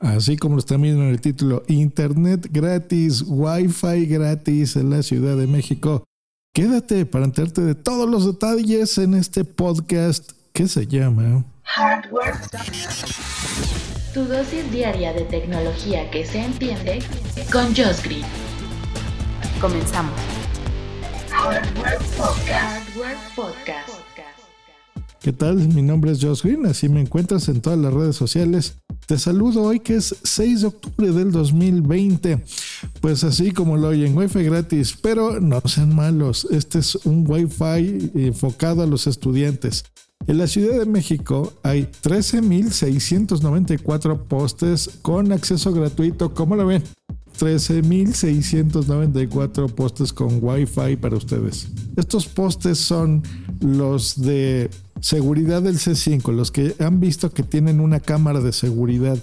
Así como lo están viendo en el título, Internet gratis, Wi-Fi gratis en la Ciudad de México. Quédate para enterarte de todos los detalles en este podcast que se llama Hardware. Tu dosis diaria de tecnología que se entiende con Josh Green. Comenzamos. Hardware Podcast. ¿Qué tal? Mi nombre es Josh Green, así me encuentras en todas las redes sociales. Te saludo hoy que es 6 de octubre del 2020. Pues así como lo oyen, Wi-Fi gratis, pero no sean malos. Este es un Wi-Fi enfocado a los estudiantes. En la Ciudad de México hay 13.694 postes con acceso gratuito. ¿Cómo lo ven? 13.694 postes con Wi-Fi para ustedes. Estos postes son los de seguridad del C5, los que han visto que tienen una cámara de seguridad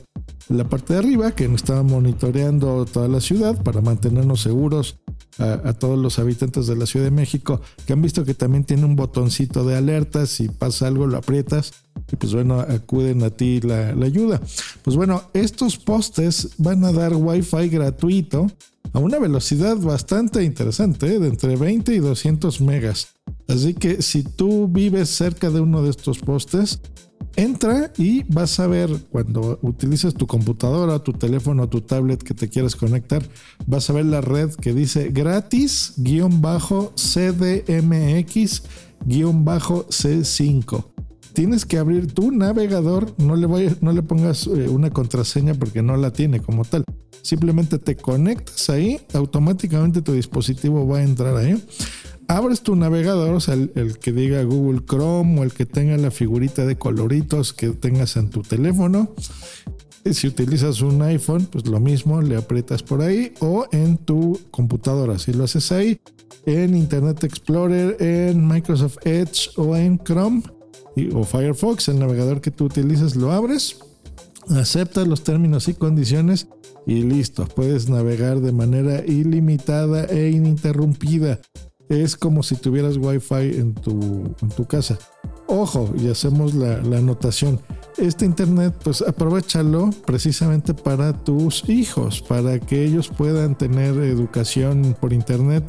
en la parte de arriba que nos está monitoreando toda la ciudad para mantenernos seguros a, todos los habitantes de la Ciudad de México, que han visto que también tiene un botoncito de alerta, si pasa algo lo aprietas y pues bueno, acuden a ti la, ayuda. Pues bueno, estos postes van a dar wifi gratuito a una velocidad bastante interesante, ¿eh? de entre 20 y 200 megas. Así que si tú vives cerca de uno de estos postes, entra y vas a ver cuando utilices tu computadora, tu teléfono, tu tablet que te quieres conectar, vas a ver la red que dice gratis-cdmx-c5. Tienes que abrir tu navegador, no le, voy, no le pongas eh, una contraseña porque no la tiene como tal. Simplemente te conectas ahí, automáticamente tu dispositivo va a entrar ahí abres tu navegador, o sea, el, que diga Google Chrome o el que tenga la figurita de coloritos que tengas en tu teléfono. Si utilizas un iPhone, pues lo mismo, le aprietas por ahí o en tu computadora. Si lo haces ahí, en Internet Explorer, en Microsoft Edge o en Chrome o Firefox, el navegador que tú utilices, lo abres, aceptas los términos y condiciones y listo, puedes navegar de manera ilimitada e ininterrumpida es como si tuvieras wifi en tu, en tu casa. Ojo, y hacemos la, la anotación. Este internet, pues aprovechalo precisamente para tus hijos, para que ellos puedan tener educación por internet,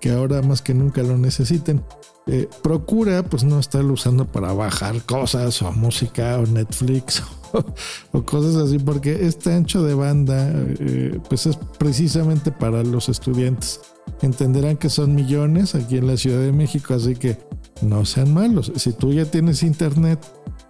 que ahora más que nunca lo necesiten. Eh, procura pues no estarlo usando para bajar cosas o música o Netflix o, cosas así porque este ancho de banda eh, pues es precisamente para los estudiantes entenderán que son millones aquí en la Ciudad de México, así que no sean malos. Si tú ya tienes internet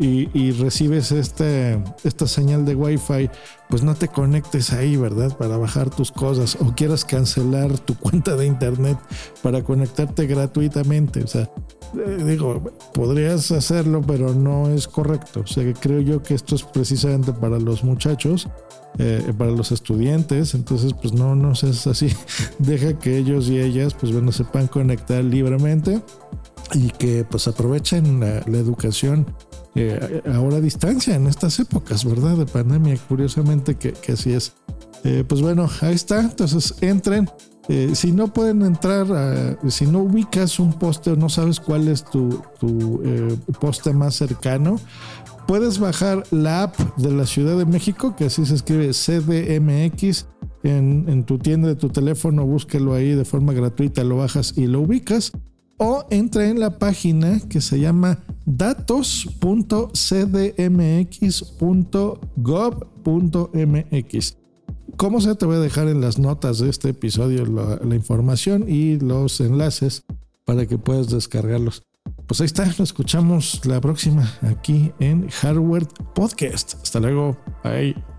y, recibes este, esta señal de Wi-Fi, pues no te conectes ahí, ¿verdad? Para bajar tus cosas o quieras cancelar tu cuenta de internet para conectarte gratuitamente. O sea, eh, digo, podrías hacerlo, pero no es correcto. O sea, creo yo que esto es precisamente para los muchachos eh, para los estudiantes. Entonces, pues no, no es así. Deja que ellos y ellas, pues bueno, sepan conectar libremente y que pues aprovechen la, educación eh, ahora a distancia en estas épocas, ¿verdad? De pandemia, curiosamente que, así es. Eh, pues bueno, ahí está. Entonces entren. si no pueden entrar, si no ubicas un poste o no sabes cuál es tu, poste más cercano, Puedes bajar la app de la Ciudad de México, que así se escribe CDMX, en, tu tienda de tu teléfono, búsquelo ahí de forma gratuita, lo bajas y lo ubicas. O entra en la página que se llama datos.cdmx.gov.mx. Como se te voy a dejar en las notas de este episodio la información y los enlaces para que puedas descargarlos. Pues ahí está, lo escuchamos la próxima aquí en Hardware Podcast. Hasta luego. Bye.